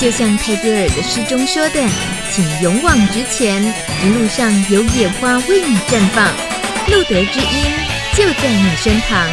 就像泰戈尔的诗中说的，请勇往直前，一路上有野花为你绽放，路德之音就在你身旁。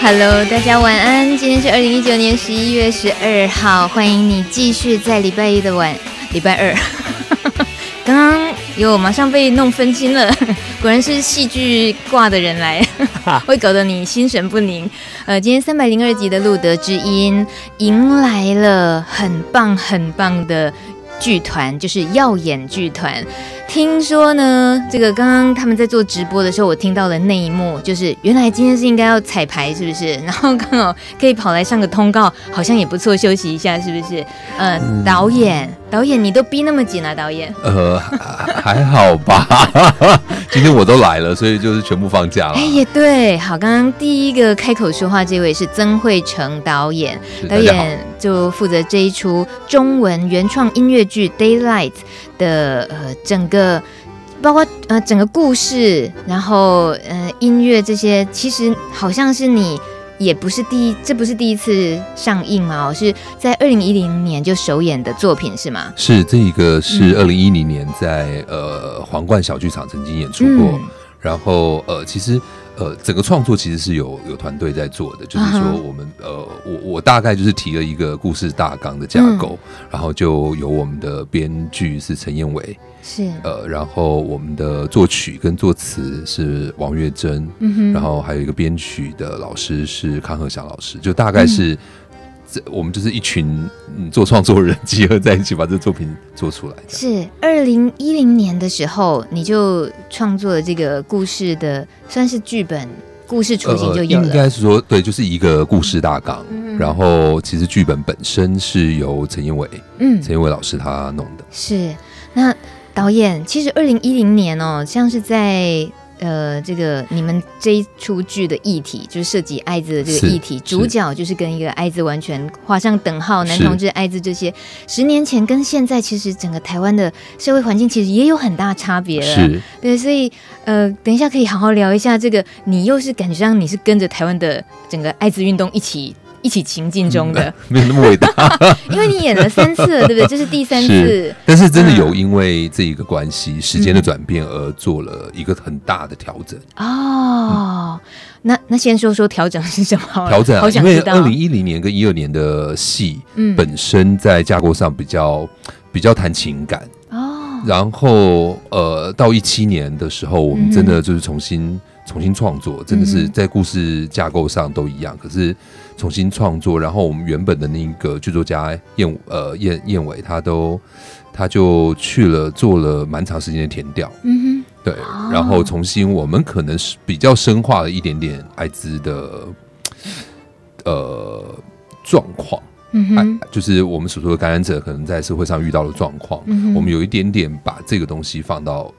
Hello，大家晚安。今天是二零一九年十一月十二号，欢迎你继续在礼拜一的晚，礼拜二。刚刚有马上被弄分心了，果然是戏剧挂的人来，会搞得你心神不宁。呃，今天三百零二集的路德之音迎来了很棒很棒的剧团，就是耀眼剧团。听说呢，这个刚刚他们在做直播的时候，我听到了那一幕，就是原来今天是应该要彩排，是不是？然后刚好可以跑来上个通告，好像也不错，休息一下，是不是？呃，嗯、导演，导演，你都逼那么紧啊，导演？呃，还好吧。今天我都来了，所以就是全部放假了。哎，也对。好，刚刚第一个开口说话这位是曾慧成导演，导演就负责这一出中文原创音乐剧《Daylight》的呃整个。呃，包括呃整个故事，然后呃音乐这些，其实好像是你也不是第一，这不是第一次上映吗？是在二零一零年就首演的作品是吗？是，这一个是二零一零年在、嗯、呃皇冠小剧场曾经演出过，嗯、然后呃其实。呃，整个创作其实是有有团队在做的，就是说我们、uh huh. 呃，我我大概就是提了一个故事大纲的架构，嗯、然后就有我们的编剧是陈彦伟，是呃，然后我们的作曲跟作词是王月珍，嗯哼，然后还有一个编曲的老师是康和祥老师，就大概是。嗯我们就是一群做创作人集合在一起，把这个作品做出来。是二零一零年的时候，你就创作了这个故事的，算是剧本故事雏形就有了。呃、应该是说，对，就是一个故事大纲。嗯、然后，其实剧本本身是由陈彦伟，嗯，陈彦伟老师他弄的。是那导演，其实二零一零年哦，像是在。呃，这个你们这一出剧的议题就是涉及艾滋的这个议题，主角就是跟一个艾滋完全画上等号，男同志艾滋这些，十年前跟现在其实整个台湾的社会环境其实也有很大差别了。对，所以呃，等一下可以好好聊一下这个，你又是感觉上你是跟着台湾的整个艾滋运动一起。一起情境中的，没有那么伟大，因为你演了三次了，对不对？这是第三次，但是真的有因为这一个关系，时间的转变而做了一个很大的调整。哦，那那先说说调整是什么？调整啊，因为二零一零年跟一二年的戏，嗯，本身在架构上比较比较谈情感。哦，然后呃，到一七年的时候，我们真的就是重新重新创作，真的是在故事架构上都一样，可是。重新创作，然后我们原本的那个剧作家燕呃燕燕伟，他都他就去了做了蛮长时间的填调，嗯哼，对，然后重新我们可能是比较深化了一点点艾滋的呃状况，嗯哼，就是我们所说的感染者可能在社会上遇到的状况，嗯，我们有一点点把这个东西放到。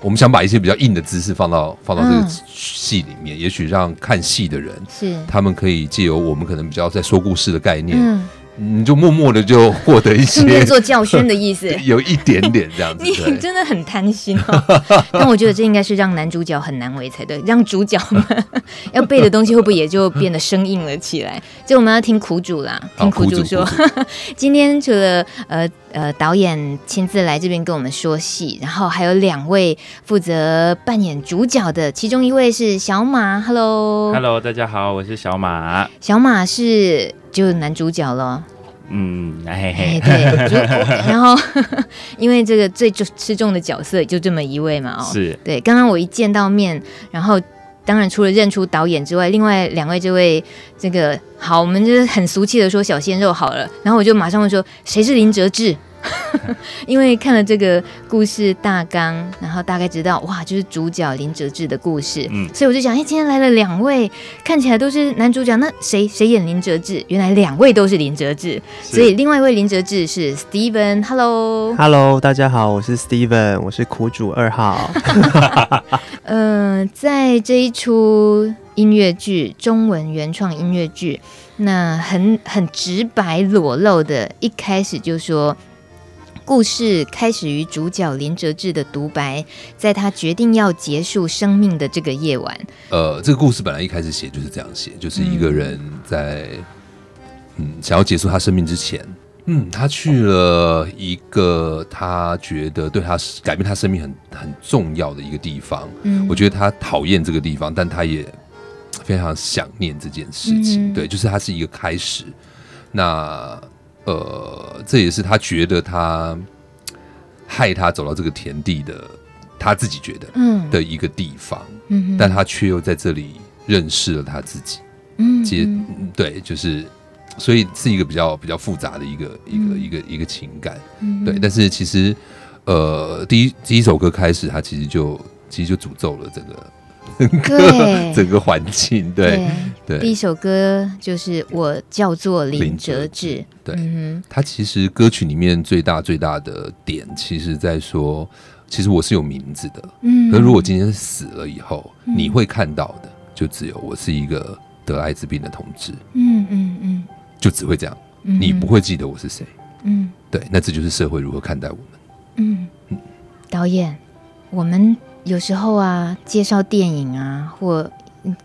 我们想把一些比较硬的知识放到放到这个戏里面，嗯、也许让看戏的人是他们可以借由我们可能比较在说故事的概念。嗯你就默默的就获得一些做教训的意思，有一点点这样子。你真的很贪心哦。但我觉得这应该是让男主角很难为才对，让主角们 要背的东西会不会也就变得生硬了起来？就我们要听苦主啦，听苦主说。今天除了呃呃导演亲自来这边跟我们说戏，然后还有两位负责扮演主角的，其中一位是小马。Hello，Hello，大家好，我是小马。小马是。就男主角了，嗯，嘿嘿，对，然后因为这个最重吃重的角色就这么一位嘛，哦，是对。刚刚我一见到面，然后当然除了认出导演之外，另外两位这位这个好，我们就是很俗气的说小鲜肉好了，然后我就马上问说谁是林哲志？因为看了这个故事大纲，然后大概知道哇，就是主角林哲志的故事，嗯，所以我就想，哎，今天来了两位，看起来都是男主角，那谁谁演林哲志？原来两位都是林哲志，所以另外一位林哲志是 Steven，Hello，Hello，大家好，我是 Steven，我是苦主二号。嗯、呃，在这一出音乐剧，中文原创音乐剧，那很很直白裸露的，一开始就说。故事开始于主角林哲志的独白，在他决定要结束生命的这个夜晚。呃，这个故事本来一开始写就是这样写，就是一个人在嗯，嗯想要结束他生命之前，嗯，他去了一个他觉得对他改变他生命很很重要的一个地方。嗯，我觉得他讨厌这个地方，但他也非常想念这件事情。嗯、对，就是他是一个开始。那呃，这也是他觉得他害他走到这个田地的，他自己觉得嗯。的一个地方，嗯，但他却又在这里认识了他自己，嗯，接对，就是所以是一个比较比较复杂的一个一个一个一个情感，嗯，对，但是其实呃，第一第一首歌开始，他其实就其实就诅咒了这个。对。整个环境，对对，对。第一首歌就是我叫做林哲志，对，嗯、他其实歌曲里面最大最大的点，其实在说，其实我是有名字的，嗯，可如果今天死了以后，嗯，你会看到的，就只有我是一个得艾滋病的同志，嗯嗯嗯，就只会这样，嗯，你不会记得我是谁，嗯，对，那这就是社会如何看待我们，嗯嗯，导演，我们。有时候啊，介绍电影啊或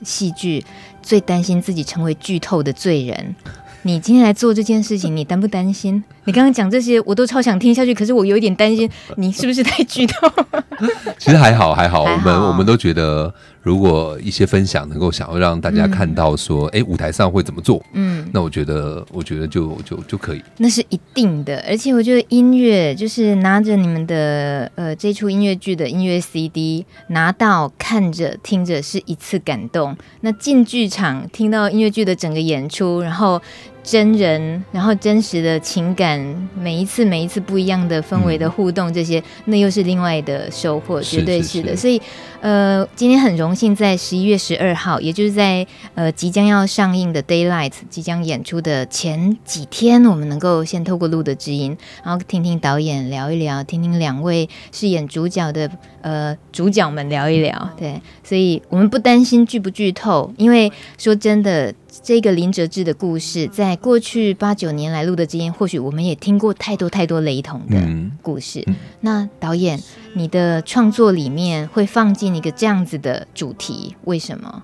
戏剧，最担心自己成为剧透的罪人。你今天来做这件事情，你担不担心？你刚刚讲这些，我都超想听下去，可是我有一点担心，你是不是太剧透？其实还好，还好，还好，我们我们都觉得。如果一些分享能够想要让大家看到说，哎、嗯，舞台上会怎么做？嗯，那我觉得，我觉得就就就可以。那是一定的，而且我觉得音乐就是拿着你们的呃这出音乐剧的音乐 CD 拿到看着听着是一次感动。那进剧场听到音乐剧的整个演出，然后。真人，然后真实的情感，每一次每一次不一样的氛围的互动，这些、那又是另外的收获，绝对是的。所以，呃，今天很荣幸在十一月十二号，也就是在呃即将要上映的《Daylight》即将演出的前几天，我们能够先透过录的知音，然后听听导演聊一聊，听听两位饰演主角的呃主角们聊一聊。对，所以我们不担心剧不剧透，因为说真的。这个林哲志的故事，在过去八九年来录的之间，或许我们也听过太多太多雷同的故事。那导演，你的创作里面会放进一个这样子的主题，为什么？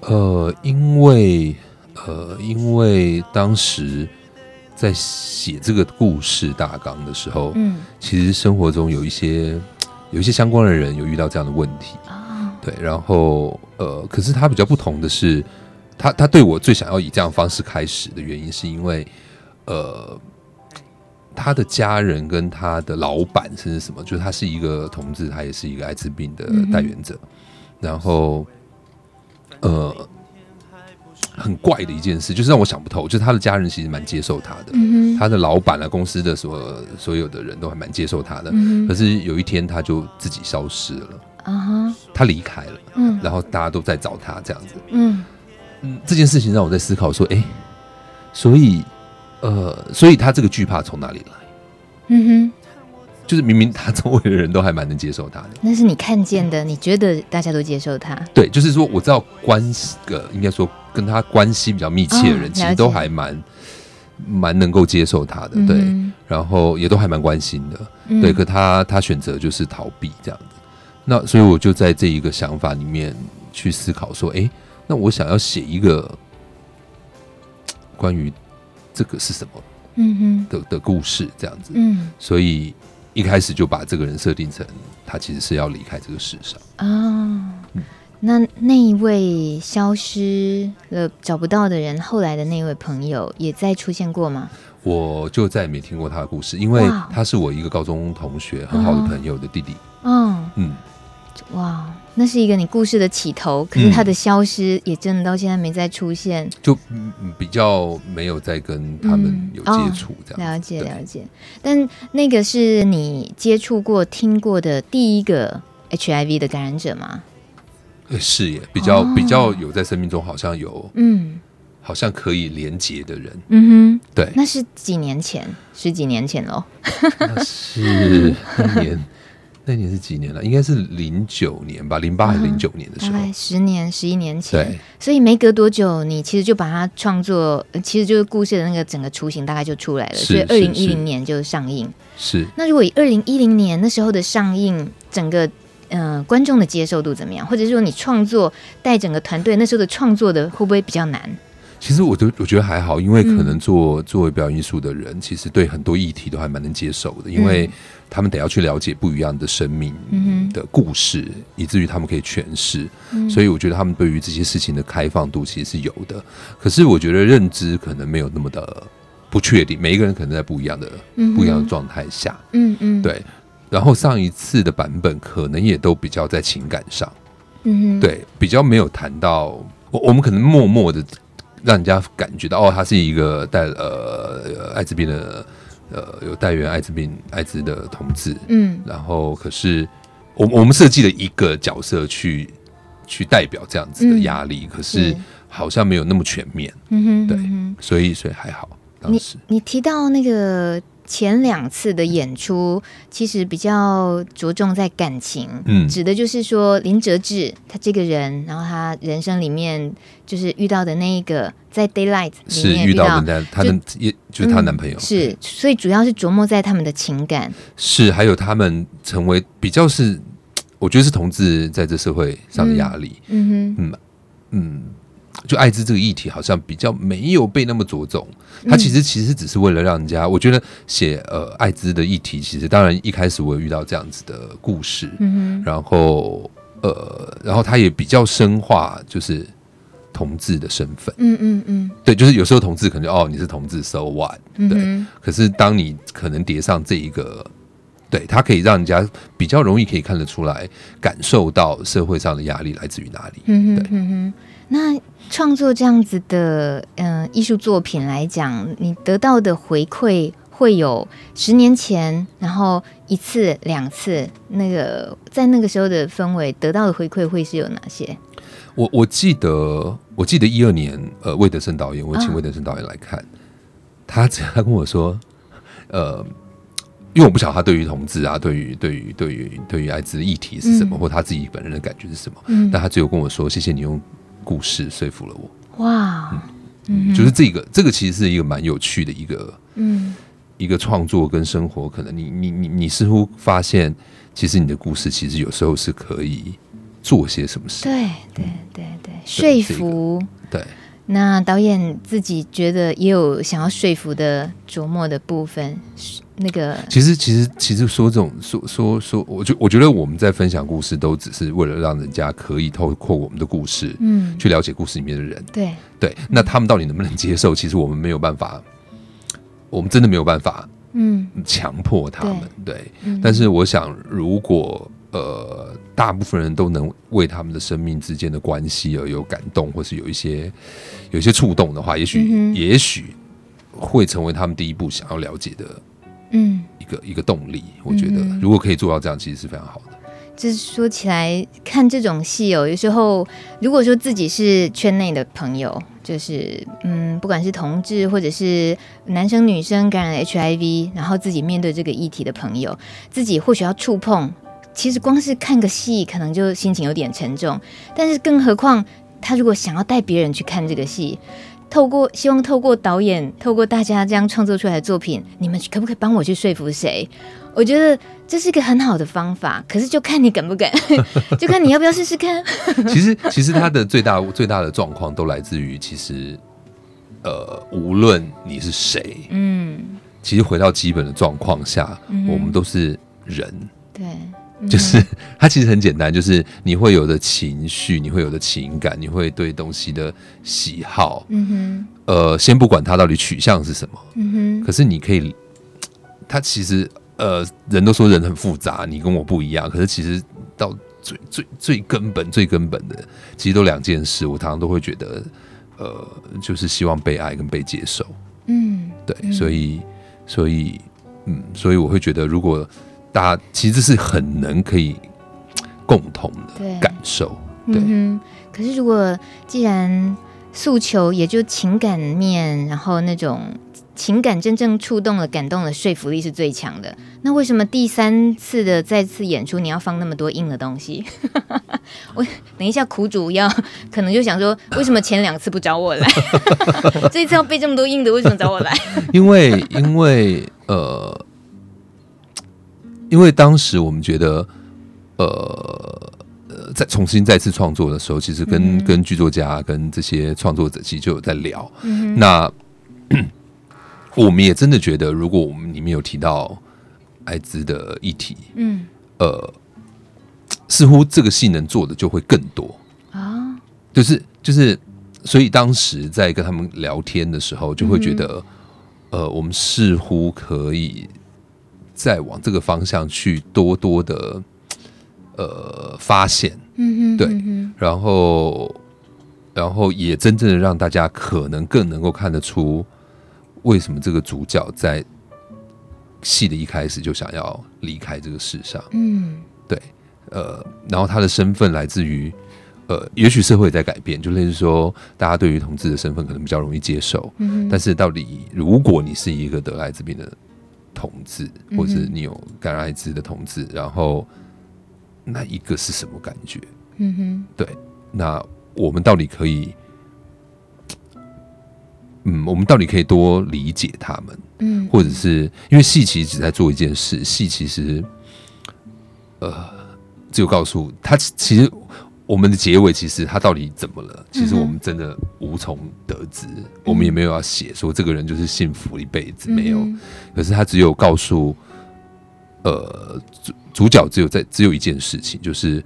呃，因为呃，因为当时在写这个故事大纲的时候，嗯，其实生活中有一些有一些相关的人有遇到这样的问题。啊，对，然后呃，可是他比较不同的是。他他对我最想要以这样的方式开始的原因，是因为，呃，他的家人跟他的老板甚至什么，就是他是一个同志，他也是一个艾滋病的代言者，嗯、然后，呃，很怪的一件事，就是让我想不透，就是他的家人其实蛮接受他的，嗯、他的老板啊，公司的所所有的人都还蛮接受他的，嗯、可是有一天他就自己消失了，他离开了，嗯，然后大家都在找他这样子，嗯。嗯，这件事情让我在思考说，哎，所以，呃，所以他这个惧怕从哪里来？嗯哼，就是明明他周围的人都还蛮能接受他的，那是你看见的，你觉得大家都接受他？对，就是说我知道关系呃，应该说跟他关系比较密切的人，哦、其实都还蛮蛮能够接受他的，对，嗯、然后也都还蛮关心的，嗯、对。可他他选择就是逃避这样子，那所以我就在这一个想法里面去思考说，哎。那我想要写一个关于这个是什么，嗯哼的的故事这样子，嗯，所以一开始就把这个人设定成他其实是要离开这个世上啊。嗯，那那一位消失了找不到的人，后来的那位朋友也再出现过吗？我就再也没听过他的故事，因为他是我一个高中同学很好的朋友的弟弟。嗯嗯，哇。那是一个你故事的起头，可是他的消失也真的到现在没再出现，嗯、就比较没有再跟他们有接触这样、嗯哦。了解了解，但那个是你接触过、听过的第一个 HIV 的感染者吗？是耶，比较、哦、比较有在生命中好像有，嗯，好像可以连接的人。嗯哼，对，那是几年前，十几年前喽。那是一年。那年是几年了？应该是零九年吧，零八还是零九年的时候，大概十年、十一年前。对，所以没隔多久，你其实就把它创作，其实就是故事的那个整个雏形大概就出来了。所以二零一零年就上映。是。那如果以二零一零年那时候的上映，整个呃观众的接受度怎么样？或者是说你创作带整个团队那时候的创作的会不会比较难？其实我都我觉得还好，因为可能做作为表演艺术的人，其实对很多议题都还蛮能接受的，因为他们得要去了解不一样的生命的故事，以至于他们可以诠释。所以我觉得他们对于这些事情的开放度其实是有的。可是我觉得认知可能没有那么的不确定，每一个人可能在不一样的不一样的状态下，嗯嗯，对。然后上一次的版本可能也都比较在情感上，嗯，对，比较没有谈到我我们可能默默的。让人家感觉到哦，他是一个带呃艾滋病的呃有带源艾滋病艾滋的同志，嗯，然后可是我我们设计了一个角色去去代表这样子的压力，嗯、可是好像没有那么全面，嗯哼，对，所以所以还好。当时你你提到那个。前两次的演出其实比较着重在感情，嗯，指的就是说林哲志他这个人，然后他人生里面就是遇到的那一个在 Daylight 里面遇到的他的也就是她男朋友，是，所以主要是琢磨在他们的情感，是还有他们成为比较是，我觉得是同志在这社会上的压力，嗯哼，嗯嗯。就艾滋这个议题好像比较没有被那么着重，他其实其实只是为了让人家，我觉得写呃艾滋的议题，其实当然一开始我有遇到这样子的故事，嗯，然后呃，然后他也比较深化就是同志的身份，嗯嗯嗯，对，就是有时候同志可能哦你是同志，so what，对，可是当你可能叠上这一个，对，它可以让人家比较容易可以看得出来，感受到社会上的压力来自于哪里，嗯对，嗯那创作这样子的嗯艺术作品来讲，你得到的回馈会有十年前，然后一次两次，那个在那个时候的氛围得到的回馈会是有哪些？我我记得我记得一二年，呃，魏德圣导演，我请魏德圣导演来看，哦、他他跟我说，呃，因为我不晓得他对于同志啊，对于对于对于对于艾滋的议题是什么，嗯、或他自己本人的感觉是什么，嗯，但他只有跟我说，谢谢你用。故事说服了我。哇，嗯，就是这个，这个其实是一个蛮有趣的一个，嗯，一个创作跟生活，可能你你你你似乎发现，其实你的故事其实有时候是可以做些什么事。对对对对，说服。对。那导演自己觉得也有想要说服的琢磨的部分。那个其实其实其实说这种说说说，我觉我觉得我们在分享故事，都只是为了让人家可以透过我们的故事，嗯，去了解故事里面的人。对对，那他们到底能不能接受？其实我们没有办法，我们真的没有办法，嗯，强迫他们。对，对，但是我想，如果呃，大部分人都能为他们的生命之间的关系而有感动，或是有一些有一些触动的话，也许、嗯、也许会成为他们第一步想要了解的。嗯，一个一个动力，我觉得如果可以做到这样，其实是非常好的。就是说起来看这种戏哦，有时候如果说自己是圈内的朋友，就是嗯，不管是同志或者是男生女生感染 HIV，然后自己面对这个议题的朋友，自己或许要触碰，其实光是看个戏，可能就心情有点沉重。但是更何况他如果想要带别人去看这个戏。透过希望透过导演，透过大家这样创作出来的作品，你们可不可以帮我去说服谁？我觉得这是一个很好的方法，可是就看你敢不敢，就看你要不要试试看。其实，其实他的最大最大的状况都来自于，其实，呃，无论你是谁，嗯，其实回到基本的状况下，嗯、我们都是人，对。就是它其实很简单，就是你会有的情绪，你会有的情感，你会对东西的喜好，嗯哼，呃，先不管它到底取向是什么，嗯哼，可是你可以，它其实呃，人都说人很复杂，你跟我不一样，可是其实到最最最根本、最根本的，其实都两件事。我常常都会觉得，呃，就是希望被爱跟被接受，嗯，对，嗯，所以，所以，嗯，所以我会觉得，如果大家其实是很能可以共同的感受，对。可是如果既然诉求也就情感面，然后那种情感真正触动了、感动了，说服力是最强的。那为什么第三次的再次演出你要放那么多硬的东西？我等一下苦主要可能就想说，为什么前两次不找我来？这一次要背这么多硬的，为什么找我来？因为因为呃，因为当时我们觉得呃。在重新再次创作的时候，其实跟、嗯、跟剧作家、跟这些创作者，其实就有在聊。嗯、那 我们也真的觉得，如果我们里面有提到艾滋的议题，嗯，呃，似乎这个戏能做的就会更多啊。就是就是，所以当时在跟他们聊天的时候，就会觉得，嗯、呃，我们似乎可以再往这个方向去多多的。呃，发现，嗯哼，对，然后，然后也真正的让大家可能更能够看得出，为什么这个主角在戏的一开始就想要离开这个世上，嗯，对，呃，然后他的身份来自于，呃，也许社会在改变，就类似说，大家对于同志的身份可能比较容易接受，嗯，但是到底如果你是一个得艾滋病的同志，或者你有感染艾滋的同志，然后。那一个是什么感觉？嗯哼，对。那我们到底可以，嗯，我们到底可以多理解他们？嗯，或者是因为戏其实只在做一件事，戏其实，呃，只有告诉他，其实我们的结尾，其实他到底怎么了？其实我们真的无从得知。嗯、我们也没有要写说这个人就是幸福一辈子，没有。嗯、可是他只有告诉。呃，主主角只有在只有一件事情，就是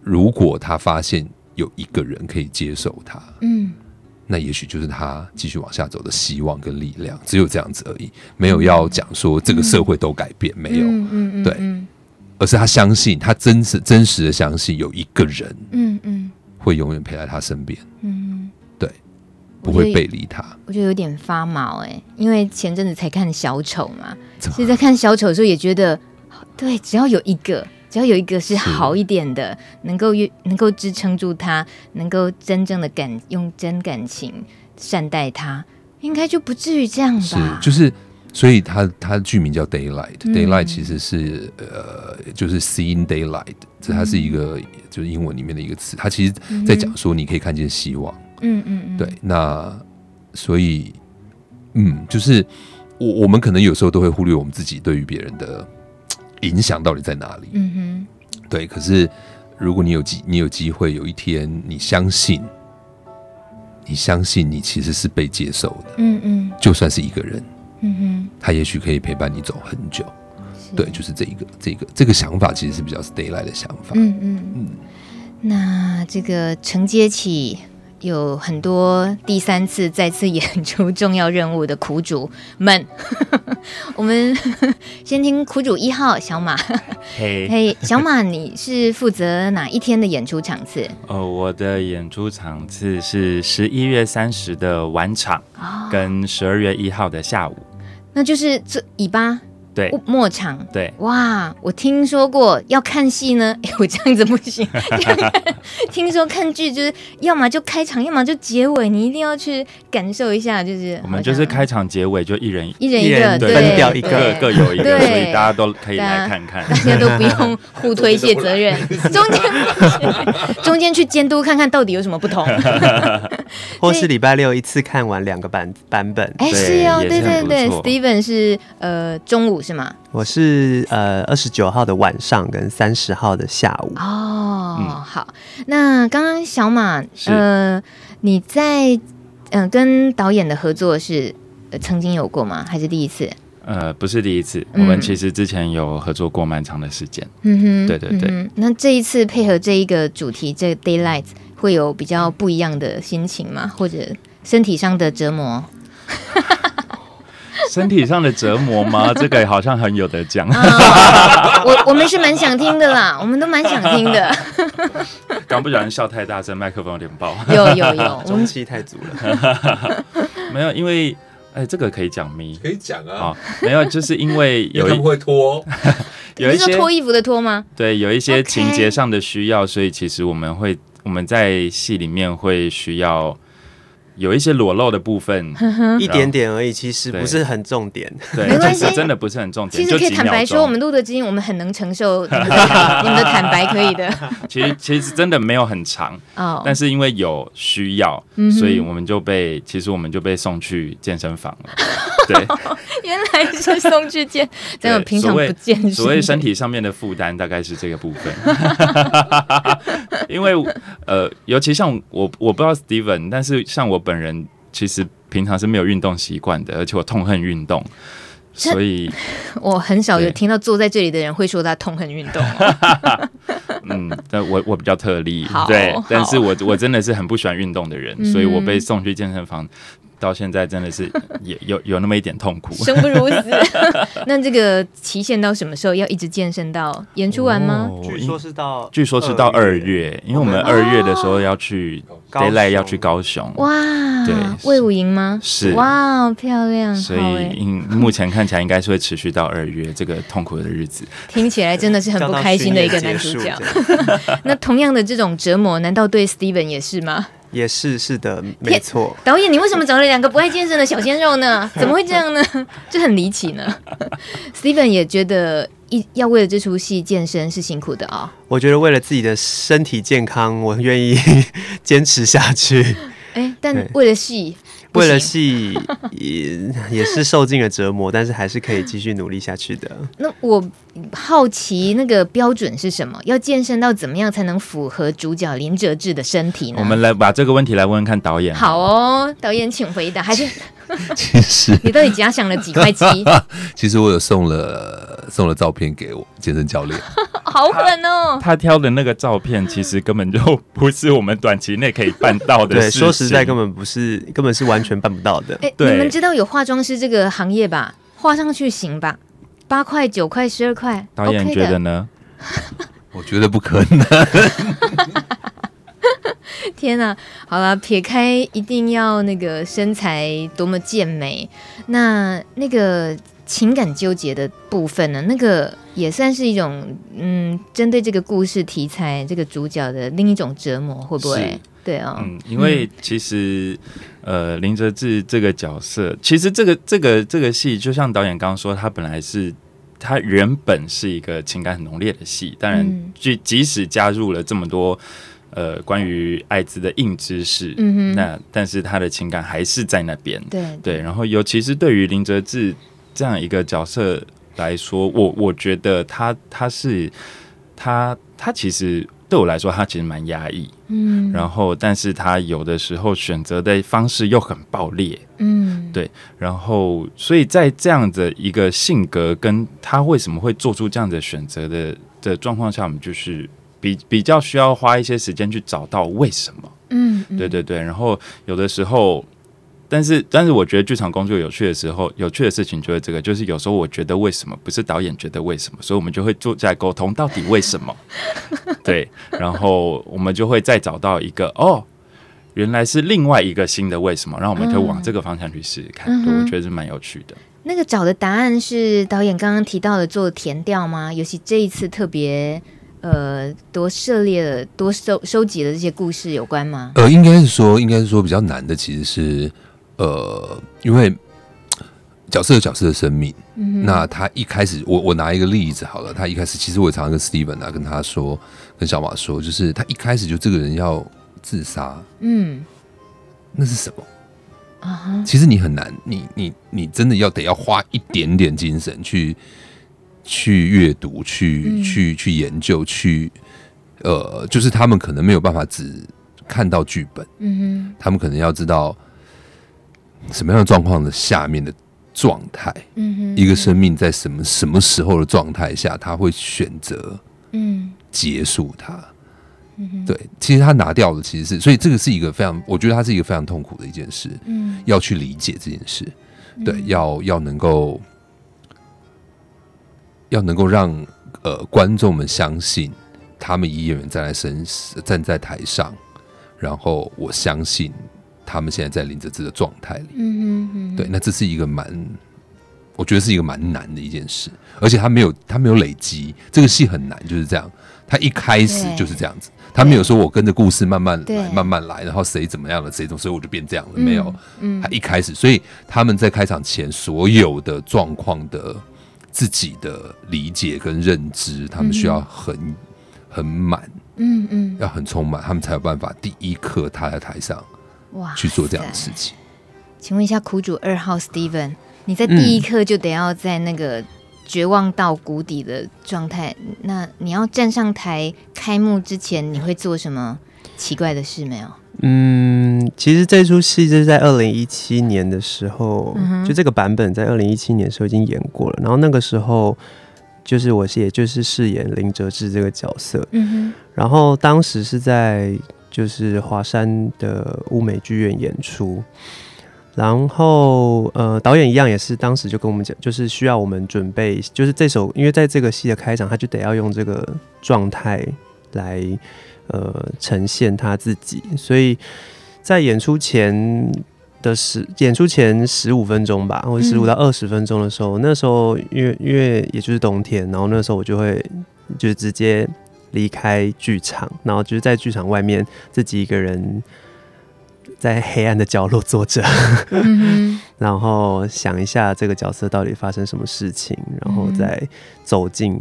如果他发现有一个人可以接受他，嗯，那也许就是他继续往下走的希望跟力量，只有这样子而已，没有要讲说这个社会都改变，嗯、没有，嗯嗯，对，而是他相信，他真实真实的相信有一个人，嗯嗯，会永远陪在他身边，嗯，对，不会背离他。我觉得有点发毛哎、欸，因为前阵子才看小丑嘛。其实，在看小丑的时候，也觉得，对，只要有一个，只要有一个是好一点的，能够越能够支撑住他，能够真正的感用真感情善待他，应该就不至于这样吧？是，就是，所以他他的剧名叫 Daylight，Daylight、嗯、Daylight 其实是呃，就是 Seeing Daylight，这它是一个、嗯、就是英文里面的一个词，它其实在讲说你可以看见希望。嗯嗯嗯，对，那所以，嗯，就是。我我们可能有时候都会忽略我们自己对于别人的影响到底在哪里。嗯哼，对。可是如果你有机，你有机会有一天，你相信，你相信你其实是被接受的。嗯嗯，就算是一个人，嗯哼，他也许可以陪伴你走很久。对，就是这一个，这个，这个想法其实是比较 stay 来的想法。嗯嗯嗯。那这个承接起。有很多第三次再次演出重要任务的苦主们，我们先听苦主一号小马。嘿，嘿，小马，你是负责哪一天的演出场次？哦，我的演出场次是十一月三十的晚场，跟十二月一号的下午。那就是这尾巴。对，末场。对，哇，我听说过要看戏呢，哎，我这样子不行。听说看剧就是要么就开场，要么就结尾，你一定要去感受一下。就是我们就是开场结尾就一人一人一个，对，分掉一个，各有一个，所以大家都可以来看看，大家都不用互推卸责任，中间中间去监督看看到底有什么不同，或是礼拜六一次看完两个版版本。哎，是哦，对对对，Steven 是呃中午。是吗？我是呃二十九号的晚上跟三十号的下午。哦，嗯、好。那刚刚小马，呃，你在嗯、呃、跟导演的合作是、呃、曾经有过吗？还是第一次？呃，不是第一次，嗯、我们其实之前有合作过蛮长的时间。嗯哼，对对对、嗯。那这一次配合这一个主题，这个 Daylight 会有比较不一样的心情吗？或者身体上的折磨？身体上的折磨吗？这个好像很有得讲。我我们是蛮想听的啦，我们都蛮想听的。刚不小心笑太大声，麦克风有点爆。有有有，中气太足了。没有，因为哎，这个可以讲咪？可以讲啊。哦，没有，就是因为有一会脱，有一些脱衣服的脱吗？对，有一些情节上的需要，所以其实我们会我们在戏里面会需要。有一些裸露的部分，一点点而已，其实不是很重点。对，没关系，真的不是很重点。其实可以坦白说，我们录的基因，我们很能承受 你们的坦白，可以的。其实其实真的没有很长哦，但是因为有需要，所以我们就被其实我们就被送去健身房了。对，原来是送去健，真的平常不健身。所谓身体上面的负担，大概是这个部分。因为呃，尤其像我，我不知道 Steven，但是像我本人，其实平常是没有运动习惯的，而且我痛恨运动，所以 我很少有听到坐在这里的人会说他痛恨运动。嗯，但我我比较特例，对，但是我我真的是很不喜欢运动的人，所以我被送去健身房。到现在真的是也有有那么一点痛苦，生不如死。那这个期限到什么时候？要一直健身到演出完吗？据说是到，据说是到二月，因为我们二月的时候要去 Daylight 要去高雄。哇，对，魏武营吗？是，哇，漂亮。所以目前看起来应该是会持续到二月这个痛苦的日子。听起来真的是很不开心的一个男主角。那同样的这种折磨，难道对 Steven 也是吗？也是是的，没错。导演，你为什么找了两个不爱健身的小鲜肉呢？怎么会这样呢？这很离奇呢。Steven 也觉得一要为了这出戏健身是辛苦的啊、哦。我觉得为了自己的身体健康，我愿意 坚持下去。哎、欸，但为了戏。为了戏 也也是受尽了折磨，但是还是可以继续努力下去的。那我好奇那个标准是什么？要健身到怎么样才能符合主角林哲志的身体呢？我们来把这个问题来问问看导演。好哦，导演请回答。还是 其实你到底假想了几块肌？其实我有送了送了照片给我健身教练。好狠哦！他挑的那个照片，其实根本就不是我们短期内可以办到的事情。对，说实在，根本不是，根本是完全办不到的。哎，你们知道有化妆师这个行业吧？画上去行吧？八块、九块、十二块，导演觉得呢？我觉得不可能。天哪！好了，撇开一定要那个身材多么健美，那那个。情感纠结的部分呢，那个也算是一种，嗯，针对这个故事题材，这个主角的另一种折磨，会不会？对啊、哦，嗯，因为其实，嗯、呃，林哲志这个角色，其实这个这个这个戏，就像导演刚刚说，他本来是他原本是一个情感很浓烈的戏，当然，即即使加入了这么多呃关于艾滋的硬知识，嗯哼，那但是他的情感还是在那边，对对，然后尤其是对于林哲志。这样一个角色来说，我我觉得他他是他他其实对我来说，他其实蛮压抑，嗯，然后但是他有的时候选择的方式又很暴烈，嗯，对，然后所以在这样的一个性格跟他为什么会做出这样的选择的的状况下，我们就是比比较需要花一些时间去找到为什么，嗯，对对对，然后有的时候。但是，但是我觉得剧场工作有趣的时候，有趣的事情就是这个，就是有时候我觉得为什么不是导演觉得为什么，所以我们就会坐下来沟通到底为什么，对，然后我们就会再找到一个哦，原来是另外一个新的为什么，然后我们就往这个方向去试试看，嗯、对，我觉得是蛮有趣的。那个找的答案是导演刚刚提到的做填调吗？尤其这一次特别呃多涉猎了多收收集的这些故事有关吗？呃，应该是说，应该是说比较难的其实是。呃，因为角色有角色的生命，嗯、那他一开始，我我拿一个例子好了，他一开始其实我也常常跟 Steven 啊跟他说，跟小马说，就是他一开始就这个人要自杀，嗯，那是什么？啊其实你很难，你你你真的要得要花一点点精神去去阅读，去、嗯、去去研究，去呃，就是他们可能没有办法只看到剧本，嗯哼，他们可能要知道。什么样的状况的下面的状态？嗯哼，一个生命在什么什么时候的状态下，他会选择嗯结束它？对，其实他拿掉的其实是，所以这个是一个非常，我觉得他是一个非常痛苦的一件事。嗯，要去理解这件事，对，要要能够要能够让呃观众们相信，他们以演员站在身站在台上，然后我相信。他们现在在林哲志的状态里，嗯嗯嗯，对，那这是一个蛮，我觉得是一个蛮难的一件事，而且他没有他没有累积，这个戏很难，就是这样，他一开始就是这样子，他没有说我跟着故事慢慢来，慢慢来，然后谁怎么样了，谁怎么，所以我就变这样了，没有。他一开始，所以他们在开场前所有的状况的自己的理解跟认知，他们需要很很满，嗯嗯，要很充满，他们才有办法第一刻踏在台上，哇，去做这样的事情。请问一下，苦主二号 Steven，你在第一刻就得要在那个绝望到谷底的状态，那你要站上台开幕之前，你会做什么奇怪的事没有？嗯，其实这出戏就是在二零一七年的时候，嗯、就这个版本在二零一七年的时候已经演过了。然后那个时候，就是我是也就是饰演林哲志这个角色。然后当时是在就是华山的乌美剧院演出。然后，呃，导演一样也是当时就跟我们讲，就是需要我们准备，就是这首，因为在这个戏的开场，他就得要用这个状态来，呃，呈现他自己。所以在演出前的十，演出前十五分钟吧，或者十五到二十分钟的时候，嗯、那时候因为因为也就是冬天，然后那时候我就会就直接离开剧场，然后就是在剧场外面自己一个人。在黑暗的角落坐着，然后想一下这个角色到底发生什么事情，然后再走进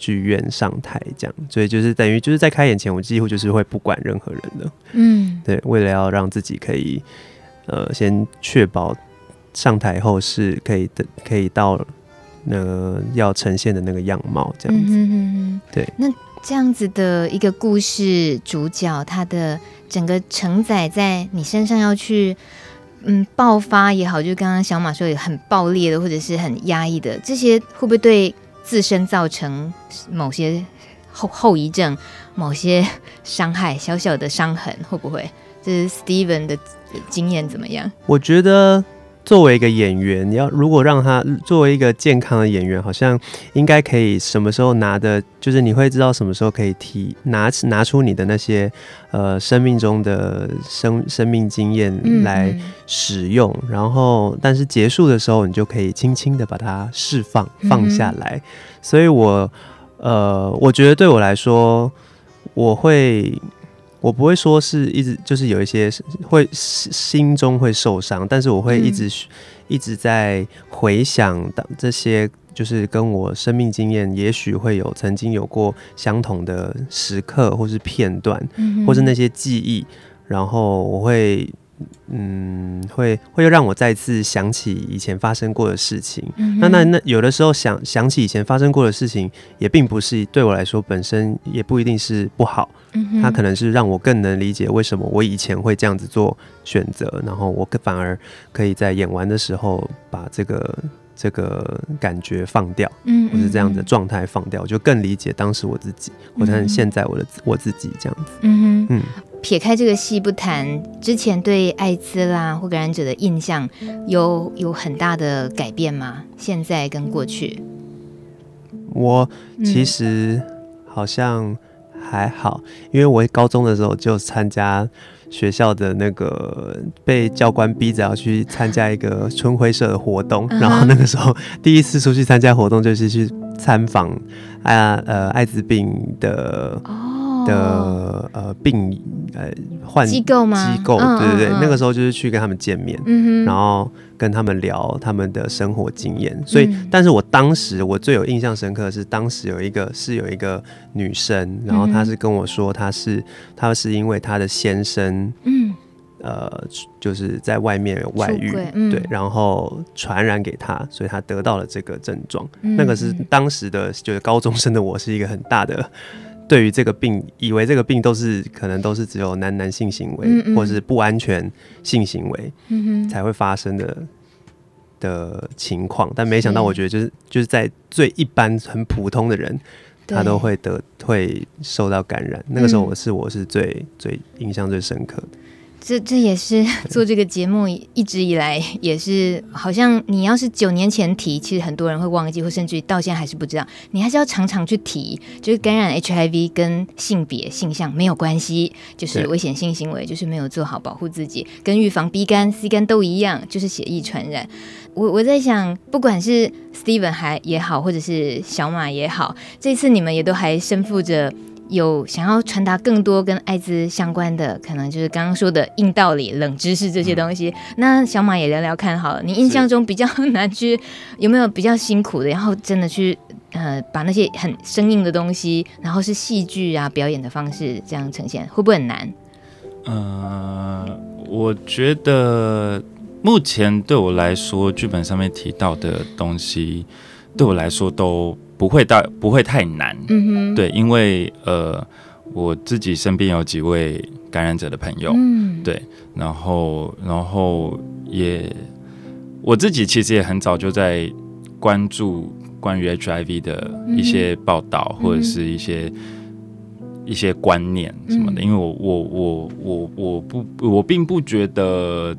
剧院上台，这样，所以就是等于就是在开演前，我几乎就是会不管任何人的，嗯，对，为了要让自己可以，呃，先确保上台后是可以的，可以到那个要呈现的那个样貌，这样子，嗯，对，那。这样子的一个故事主角，他的整个承载在你身上要去，嗯，爆发也好，就刚刚小马说有很爆裂的，或者是很压抑的，这些会不会对自身造成某些后后遗症、某些伤害、小小的伤痕？会不会？这是 Steven 的经验怎么样？我觉得。作为一个演员，你要如果让他作为一个健康的演员，好像应该可以什么时候拿的，就是你会知道什么时候可以提拿拿出你的那些呃生命中的生生命经验来使用，嗯、然后但是结束的时候，你就可以轻轻的把它释放放下来。嗯、所以我呃，我觉得对我来说，我会。我不会说是一直就是有一些会心中会受伤，但是我会一直、嗯、一直在回想的这些，就是跟我生命经验，也许会有曾经有过相同的时刻，或是片段，嗯、或是那些记忆，然后我会。嗯，会会让我再次想起以前发生过的事情。嗯、那那那有的时候想想起以前发生过的事情，也并不是对我来说本身也不一定是不好。嗯哼，它可能是让我更能理解为什么我以前会这样子做选择，然后我反而可以在演完的时候把这个这个感觉放掉，嗯，或是这样的状态放掉，我就更理解当时我自己，或者现在我的我自己这样子。嗯哼，嗯。撇开这个戏不谈，之前对艾滋啦或感染者的印象有有很大的改变吗？现在跟过去，我其实好像还好，嗯、因为我高中的时候就参加学校的那个被教官逼着要去参加一个春晖社的活动，嗯、然后那个时候第一次出去参加活动就是去参访啊呃艾滋病的。哦的呃病呃患机构吗？机构对对对，嗯嗯嗯，那个时候就是去跟他们见面，嗯、然后跟他们聊他们的生活经验。所以，嗯、但是我当时我最有印象深刻的是，当时有一个是有一个女生，然后她是跟我说，她是她是因为她的先生，嗯，呃，就是在外面有外遇，嗯、对，然后传染给她，所以她得到了这个症状。嗯、那个是当时的就是高中生的我是一个很大的。对于这个病，以为这个病都是可能都是只有男男性行为，嗯嗯。或是不安全性行为才会发生的的情况，但没想到，我觉得就是就是在最一般很普通的人，他都会得会受到感染。那个时候，我是我是最最印象最深刻的。这这也是 做这个节目一直以来也是，好像你要是九年前提，其实很多人会忘记，或甚至于到现在还是不知道。你还是要常常去提，就是感染 HIV 跟性别性向没有关系，就是危险性行为，就是没有做好保护自己，跟预防 B 肝、C 肝都一样，就是血液传染。我我在想，不管是 Steven 还也好，或者是小马也好，这次你们也都还身负着。有想要传达更多跟艾滋相关的，可能就是刚刚说的硬道理、冷知识这些东西。那小马也聊聊看好了，你印象中比较难去，有没有比较辛苦的？然后真的去呃把那些很生硬的东西，然后是戏剧啊表演的方式这样呈现，会不会很难？呃，我觉得目前对我来说，剧本上面提到的东西，对我来说都。不会大，不会太难。嗯哼，对，因为呃，我自己身边有几位感染者的朋友，嗯，对，然后，然后也，我自己其实也很早就在关注关于 HIV 的一些报道，嗯、或者是一些一些观念什么的。嗯、因为我我我我我不我并不觉得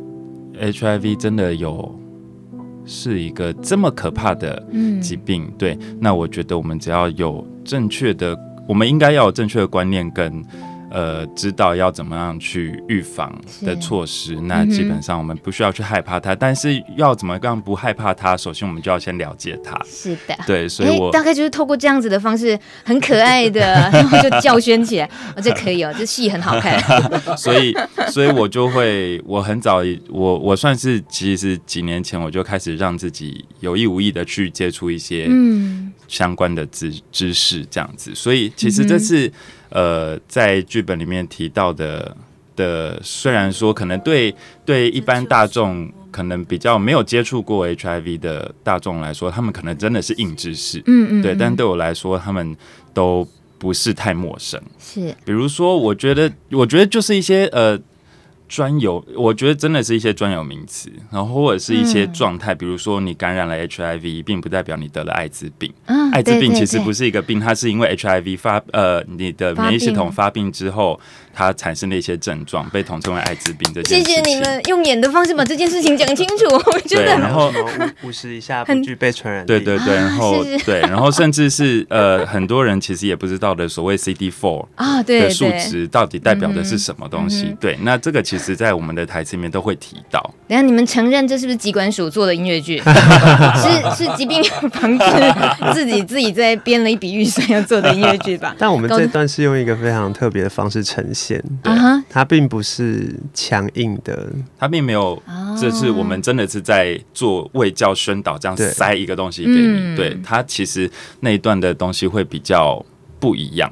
HIV 真的有。是一个这么可怕的疾病，嗯、对。那我觉得我们只要有正确的，我们应该要有正确的观念跟。呃，知道要怎么样去预防的措施，那基本上我们不需要去害怕它，嗯、但是要怎么样不害怕它？首先我们就要先了解它。是的，对，所以我大概就是透过这样子的方式，很可爱的，然后就叫 宣起来，哦，这可以哦，这戏很好看。所以，所以我就会，我很早，我我算是其实几年前我就开始让自己有意无意的去接触一些嗯相关的知知识，这样子。所以，其实这次。嗯呃，在剧本里面提到的的，虽然说可能对对一般大众可能比较没有接触过 HIV 的大众来说，他们可能真的是硬知识，嗯嗯，对，但对我来说，他们都不是太陌生。是，比如说，我觉得，我觉得就是一些呃。专有，我觉得真的是一些专有名词，然后或者是一些状态，嗯、比如说你感染了 HIV，并不代表你得了艾滋病。嗯、艾滋病其实不是一个病，它是因为 HIV 发呃你的免疫系统发病之后。它产生的一些症状被统称为艾滋病。这件事情，谢谢你们用演的方式把这件事情讲清楚，我觉得。然后五十以下不具备传染。对对对，然后 对，然后甚至是呃，很多人其实也不知道的所谓 CD4 啊，对的数值到底代表的是什么东西？对，那这个其实在我们的台词里面都会提到。等下你们承认这是不是机关署做的音乐剧？是是疾病防治自己自己在编了一笔预算要做的音乐剧吧？但我们这段是用一个非常特别的方式呈现。对，它并不是强硬的，它并没有，这是我们真的是在做卫教宣导，这样塞一个东西给你。对，它其实那一段的东西会比较不一样。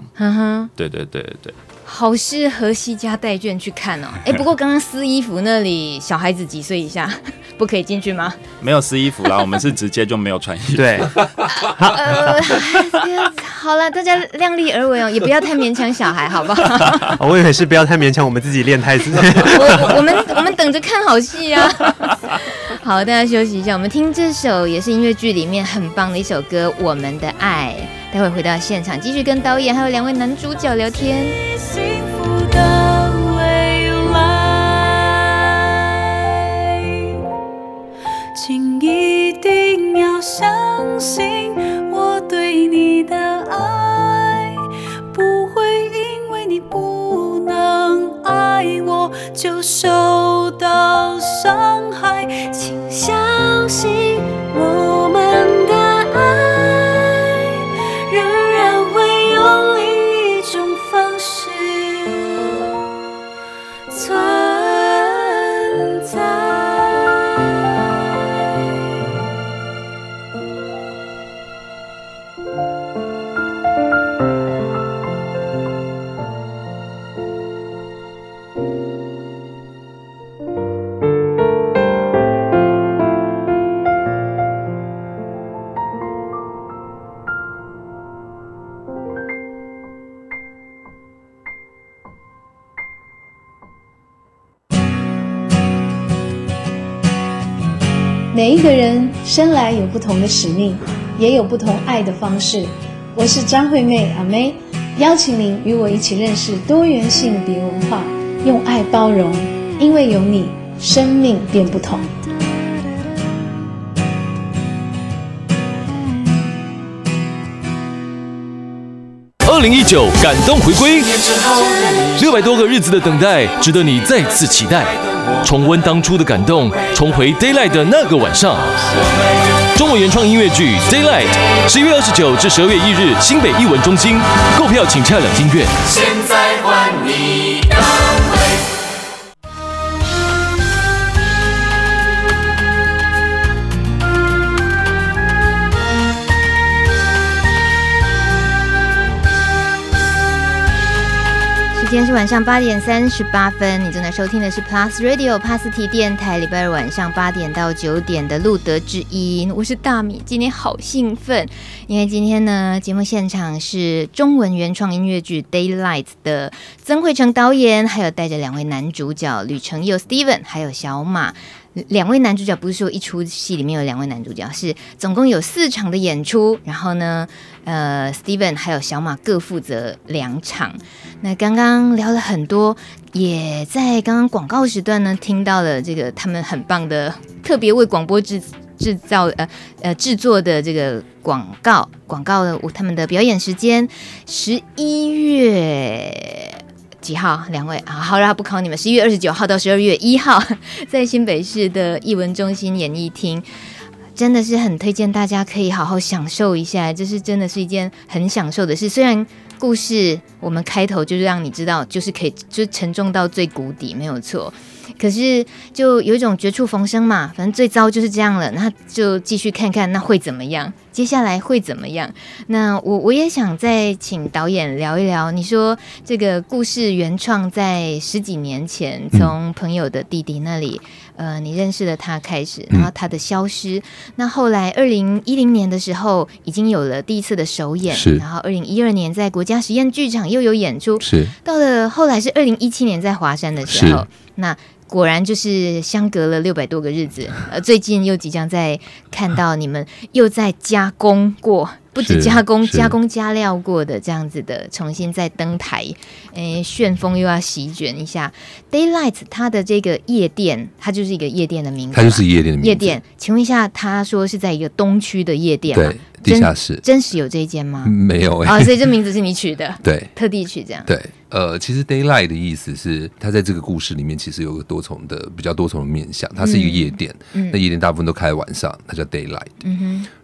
对对对对对。好适合西家带眷去看哦！哎，不过刚刚撕衣服那里，小孩子几岁以下 不可以进去吗？没有撕衣服啦，我们是直接就没有穿衣服。对，呃，好了，大家量力而为哦，也不要太勉强小孩，好不好？我以为是不要太勉强我们自己练太子。我我们我们等着看好戏啊！好，大家休息一下，我们听这首也是音乐剧里面很棒的一首歌《我们的爱》。待会回到现场，继续跟导演还有两位男主角聊天。幸福的未来，请一定要相信我对你的爱，不会因为你不能爱我就受到伤害，请相信我生来有不同的使命，也有不同爱的方式。我是张惠妹阿妹，邀请您与我一起认识多元性别文化，用爱包容，因为有你，生命变不同。二零一九感动回归，六百多个日子的等待，值得你再次期待。重温当初的感动，重回 Daylight 的那个晚上。中文原创音乐剧《Daylight》，十一月二十九至十二月一日，新北艺文中心购票请洽两厅院。现在换你今天是晚上八点三十八分，你正在收听的是 Plus Radio 帕斯提电台，礼拜二晚上八点到九点的路德之音，我是大米，今天好兴奋，因为今天呢，节目现场是中文原创音乐剧《Daylight》的曾慧成导演，还有带着两位男主角吕承佑 Steven，还有小马。两位男主角不是说一出戏里面有两位男主角，是总共有四场的演出。然后呢，呃，Steven 还有小马各负责两场。那刚刚聊了很多，也在刚刚广告时段呢听到了这个他们很棒的特别为广播制制造呃呃制作的这个广告广告的他们的表演时间十一月。几号？两位啊，好啦，不考你们。十一月二十九号到十二月一号，在新北市的艺文中心演艺厅，真的是很推荐大家可以好好享受一下。这是真的是一件很享受的事。虽然故事我们开头就是让你知道，就是可以就沉重到最谷底，没有错。可是就有一种绝处逢生嘛，反正最糟就是这样了，那就继续看看那会怎么样，接下来会怎么样？那我我也想再请导演聊一聊，你说这个故事原创在十几年前，从朋友的弟弟那里，呃，你认识了他开始，然后他的消失，那后来二零一零年的时候已经有了第一次的首演，是，然后二零一二年在国家实验剧场又有演出，是，到了后来是二零一七年在华山的时候，那。果然就是相隔了六百多个日子，呃，最近又即将在看到你们又在加工过，不止加工，加工加料过的这样子的，重新再登台，诶，旋风又要席卷一下。Daylight 它的这个夜店，它就是一个夜店的名字，它就是夜店的名字。夜店，请问一下，他说是在一个东区的夜店吗？对，地下室，真实有这一间吗？没有哎、欸，啊、哦，所以这名字是你取的，对，特地取这样，对。呃，其实 Daylight 的意思是，它在这个故事里面其实有个多重的、比较多重的面向。它是一个夜店，嗯、那夜店大部分都开晚上，它叫 Daylight。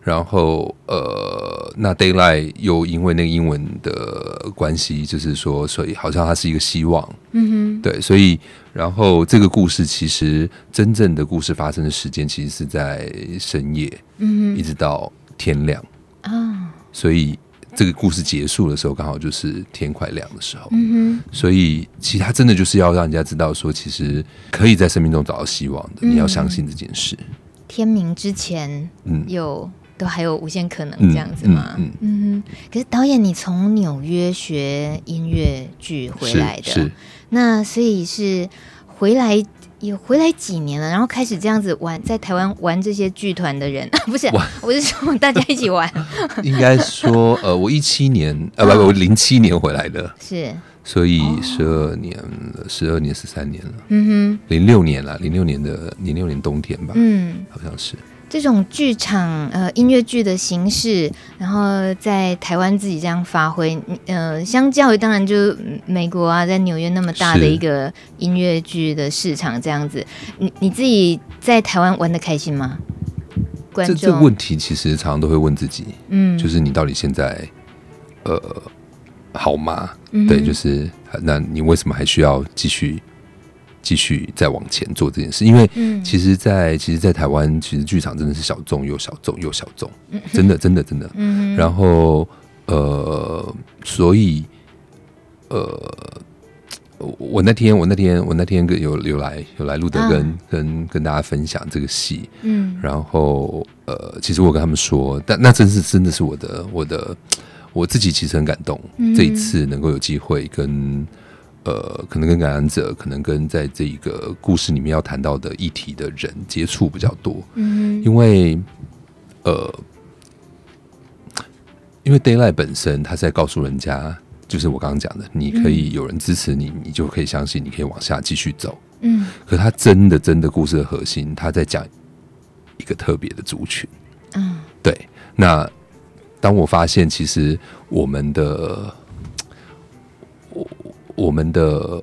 然后呃，那 Daylight 又因为那个英文的关系，就是说，所以好像它是一个希望。嗯哼。对，所以然后这个故事其实真正的故事发生的时间其实是在深夜，嗯哼，一直到天亮啊，哦、所以。这个故事结束的时候，刚好就是天快亮的时候。嗯哼，所以其实他真的就是要让人家知道，说其实可以在生命中找到希望的。你要相信这件事。天明之前，嗯，有都还有无限可能这样子吗？嗯嗯哼。可是导演，你从纽约学音乐剧回来的，那所以是回来。有回来几年了，然后开始这样子玩，在台湾玩这些剧团的人，不是，玩。我是说大家一起玩。应该说，呃，我一七年，呃，不不，我零七年回来的，是，所以十二年了，十二年十三年了，嗯哼，零六年了，零六年的零六年冬天吧，嗯，好像是。这种剧场呃音乐剧的形式，然后在台湾自己这样发挥，呃，相较于当然就美国啊，在纽约那么大的一个音乐剧的市场这样子，你你自己在台湾玩的开心吗？观众，这这问题其实常常都会问自己，嗯，就是你到底现在呃好吗？嗯、对，就是那你为什么还需要继续？继续再往前做这件事，因为其实在，在其实，在台湾，其实剧场真的是小众又小众又小众，真的，真的，真的。然后，呃，所以，呃，我那天，我那天，我那天跟有有来有来路德跟、啊、跟跟大家分享这个戏，嗯，然后，呃，其实我跟他们说，但那真是真的是我的我的我自己其实很感动，这一次能够有机会跟。呃，可能跟感染者，可能跟在这一个故事里面要谈到的议题的人接触比较多，嗯，因为呃，因为 Daylight 本身，他在告诉人家，就是我刚刚讲的，你可以有人支持你，你就可以相信，你可以往下继续走，嗯。可他真的真的故事的核心，他在讲一个特别的族群，嗯，对。那当我发现，其实我们的我。们的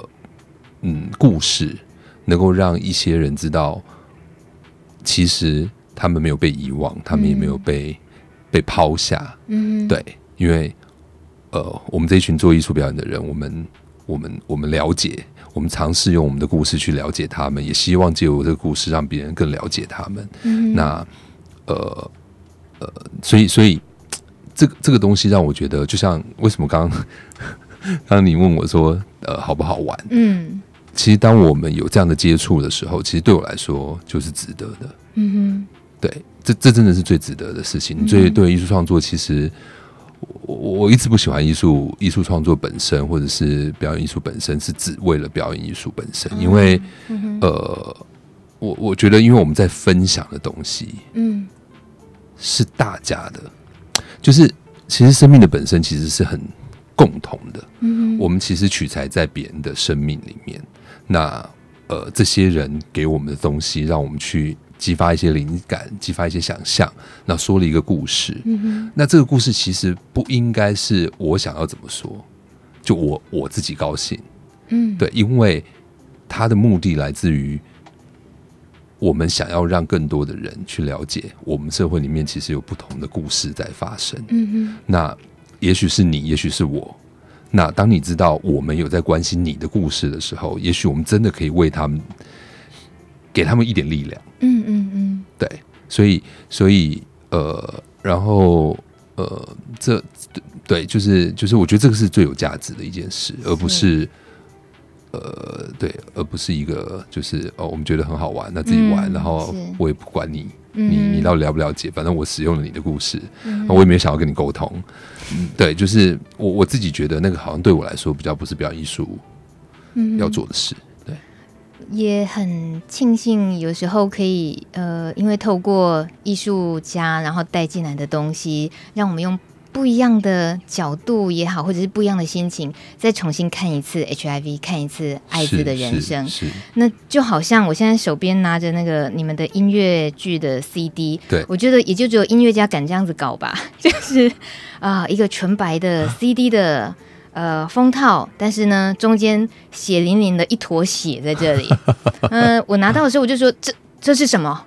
嗯故事能够让一些人知道，其实他们没有被遗忘，他们也没有被、嗯、被抛下。嗯，对，因为呃，我们这一群做艺术表演的人，我们我们我们了解，我们尝试用我们的故事去了解他们，也希望借由这个故事让别人更了解他们。嗯，那呃呃，所以所以这个这个东西让我觉得，就像为什么刚刚刚刚你问我说，呃，好不好玩？嗯。其实，当我们有这样的接触的时候，其实对我来说就是值得的。嗯哼，对，这这真的是最值得的事情。所以，对艺术创作，其实我我一直不喜欢艺术艺术创作本身，或者是表演艺术本身，是只为了表演艺术本身。因为，呃，我我觉得，因为我们在分享的东西，嗯，是大家的，就是其实生命的本身其实是很共同的。嗯，我们其实取材在别人的生命里面。那呃，这些人给我们的东西，让我们去激发一些灵感，激发一些想象。那说了一个故事，嗯哼，那这个故事其实不应该是我想要怎么说，就我我自己高兴，嗯，对，因为他的目的来自于我们想要让更多的人去了解，我们社会里面其实有不同的故事在发生，嗯哼，那也许是你，也许是我。那当你知道我们有在关心你的故事的时候，也许我们真的可以为他们给他们一点力量。嗯嗯嗯，对，所以所以呃，然后呃，这对，就是就是，我觉得这个是最有价值的一件事，而不是呃，对，而不是一个就是哦，我们觉得很好玩，那自己玩，然后我也不管你。你你到底了不了解？反正我使用了你的故事，嗯、我也没有想要跟你沟通。嗯，对，就是我我自己觉得那个好像对我来说比较不是表演艺术要做的事。对，也很庆幸有时候可以呃，因为透过艺术家然后带进来的东西，让我们用。不一样的角度也好，或者是不一样的心情，再重新看一次 HIV，看一次艾滋的人生，那就好像我现在手边拿着那个你们的音乐剧的 CD，对，我觉得也就只有音乐家敢这样子搞吧，就是啊，一个纯白的 CD 的呃封套，但是呢，中间血淋淋的一坨血在这里，嗯、呃，我拿到的时候我就说这这是什么？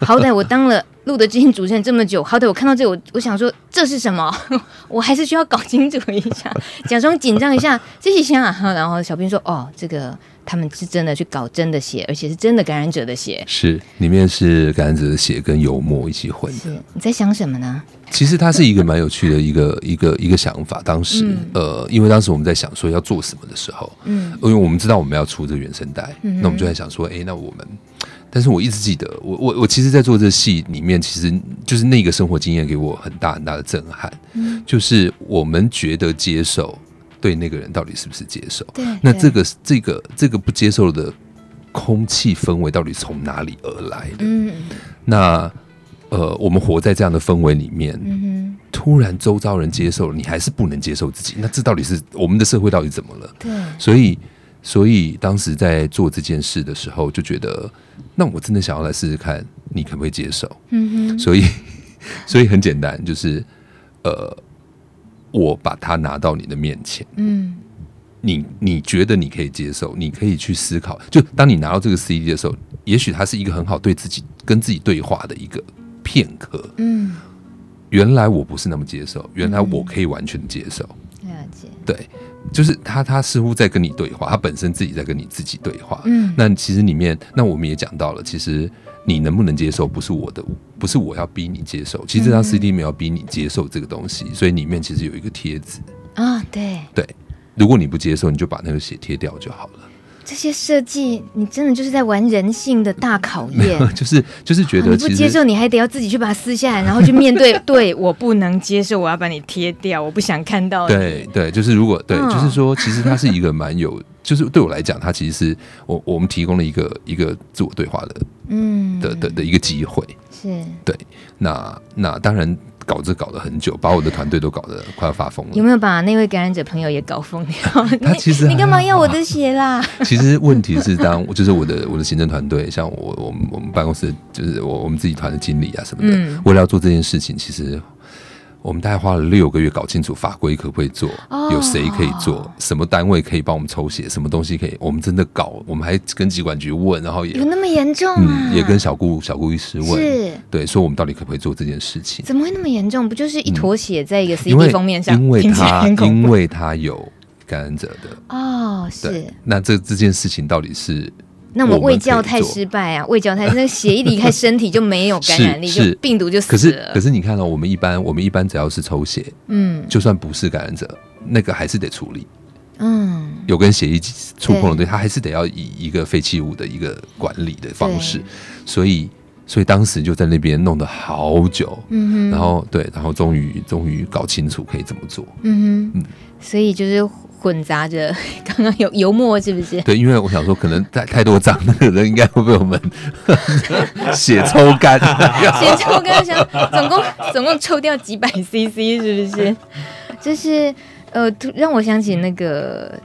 好歹我当了录的今天主持人这么久，好歹我看到这个，我我想说这是什么？我还是需要搞清楚一下，假装紧张一下，这些想啊。然后小兵说：“哦，这个他们是真的去搞真的血，而且是真的感染者的血，是里面是感染者的血跟油墨一起混的。”你在想什么呢？其实它是一个蛮有趣的一个一个一个想法。当时、嗯、呃，因为当时我们在想说要做什么的时候，嗯，因为我们知道我们要出这个原声带，嗯、那我们就在想说，哎，那我们。但是我一直记得，我我我其实，在做这戏里面，其实就是那个生活经验给我很大很大的震撼。嗯，就是我们觉得接受，对那个人到底是不是接受？对，那这个这个这个不接受的空气氛围到底从哪里而来的？嗯，那呃，我们活在这样的氛围里面，嗯，突然周遭人接受了，你还是不能接受自己，那这到底是我们的社会到底怎么了？对，所以。所以当时在做这件事的时候，就觉得，那我真的想要来试试看，你可不可以接受？嗯哼。所以，所以很简单，就是，呃，我把它拿到你的面前，嗯，你你觉得你可以接受，你可以去思考。就当你拿到这个 CD 的时候，也许它是一个很好对自己跟自己对话的一个片刻。嗯，原来我不是那么接受，原来我可以完全接受。了解。对。就是他，他似乎在跟你对话，他本身自己在跟你自己对话。嗯，那其实里面，那我们也讲到了，其实你能不能接受，不是我的，不是我要逼你接受。其实这张 CD 没有逼你接受这个东西，所以里面其实有一个贴纸啊，对对，如果你不接受，你就把那个血贴掉就好了。这些设计，你真的就是在玩人性的大考验。就是就是觉得你不接受，你还得要自己去把它撕下来，然后去面对。对，我不能接受，我要把你贴掉，我不想看到你。对对，就是如果对，就是说，其实它是一个蛮有，就是对我来讲，它其实是我我们提供了一个一个自我对话的，嗯，的的的一个机会。是，对。那那当然。搞这搞了很久，把我的团队都搞得快要发疯了。有没有把那位感染者朋友也搞疯掉？他其实你干嘛要我的血啦？其实问题是，当就是我的我的行政团队，像我我们我们办公室就是我我们自己团的经理啊什么的，嗯、为了要做这件事情，其实我们大概花了六个月搞清楚法规可不可以做，哦、有谁可以做，什么单位可以帮我们抽血，什么东西可以，我们真的搞，我们还跟疾管局问，然后也有那么严重啊？嗯，也跟小顾小顾医师问，是对，说我们到底可不可以做这件事情？怎么会那么严重？不就是一坨血在一个 CD 封面上？因为他 因为他有感染者的哦，是。那这这件事情到底是？那我卫教太失败啊！卫教太，那个血一离开身体就没有感染力，就病毒就死了。可是可是你看到、哦、我们一般我们一般只要是抽血，嗯，就算不是感染者，那个还是得处理，嗯，有跟血液触碰的对，他还是得要以一个废弃物的一个管理的方式，所以所以当时就在那边弄得好久，嗯哼，然后对，然后终于终于搞清楚可以怎么做，嗯哼，嗯，所以就是。混杂着，刚刚有油墨是不是？对，因为我想说，可能太太多张，那个人应该会被我们 血抽干，血抽干，想总共总共抽掉几百 CC，是不是？就是呃，让我想起那个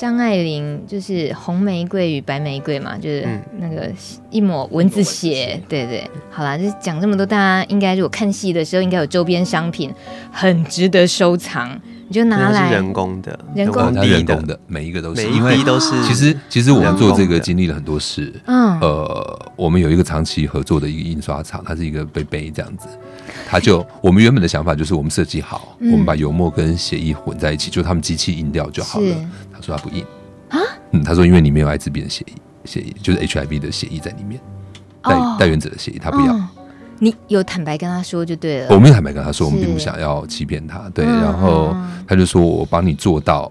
张爱玲，就是红玫瑰与白玫瑰嘛，就是那个一抹蚊子血，对对。好啦，就是讲这么多，大家应该如果看戏的时候，应该有周边商品，很值得收藏。你就拿来人工的，人工的，人工的，每一个都是，每一滴都是。其实，其实我们做这个经历了很多事。嗯，呃，我们有一个长期合作的一个印刷厂，它是一个杯杯这样子。他就 我们原本的想法就是，我们设计好，我们把油墨跟血液混在一起，就他们机器印掉就好了。他说他不印啊，嗯，他说因为里面有艾滋病的血液，血液就是 HIV 的血液在里面，带带原者的血液，他不要。你有坦白跟他说就对了。我没有坦白跟他说，我们并不想要欺骗他。对，然后他就说我帮你做到，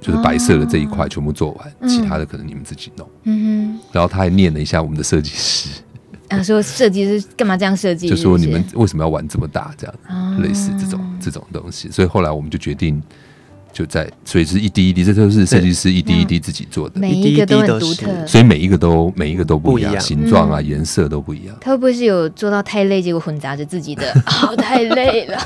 就是白色的这一块全部做完，其他的可能你们自己弄。嗯哼。然后他还念了一下我们的设计师，啊，说设计师干嘛这样设计？就说你们为什么要玩这么大？这样类似这种这种东西。所以后来我们就决定。就在，所以是一滴一滴，这都是设计师一滴一滴自己做的，每一个都很独特，所以每一个都每一个都不一样，形状啊、颜色都不一样。他会不会是有做到太累，结果混杂着自己的？好，太累了，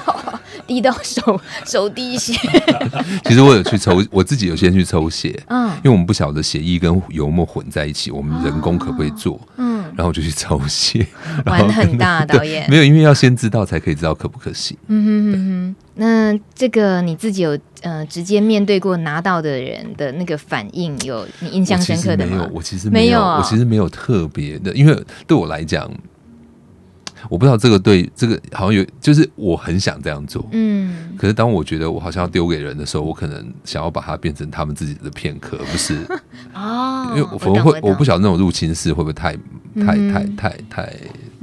滴到手手滴血。其实我有去抽，我自己有先去抽血，嗯，因为我们不晓得血液跟油墨混在一起，我们人工可不可以做？嗯，然后我就去抄写，玩很大，导演没有，因为要先知道才可以知道可不可行。嗯哼哼哼。那这个你自己有呃直接面对过拿到的人的那个反应，有你印象深刻的吗？没有，我其实没有，我其实没有特别的，因为对我来讲，我不知道这个对这个好像有，就是我很想这样做，嗯，可是当我觉得我好像要丢给人的时候，我可能想要把它变成他们自己的片刻，不是？哦，因为我会我，我不晓得那种入侵式会不会太太太太太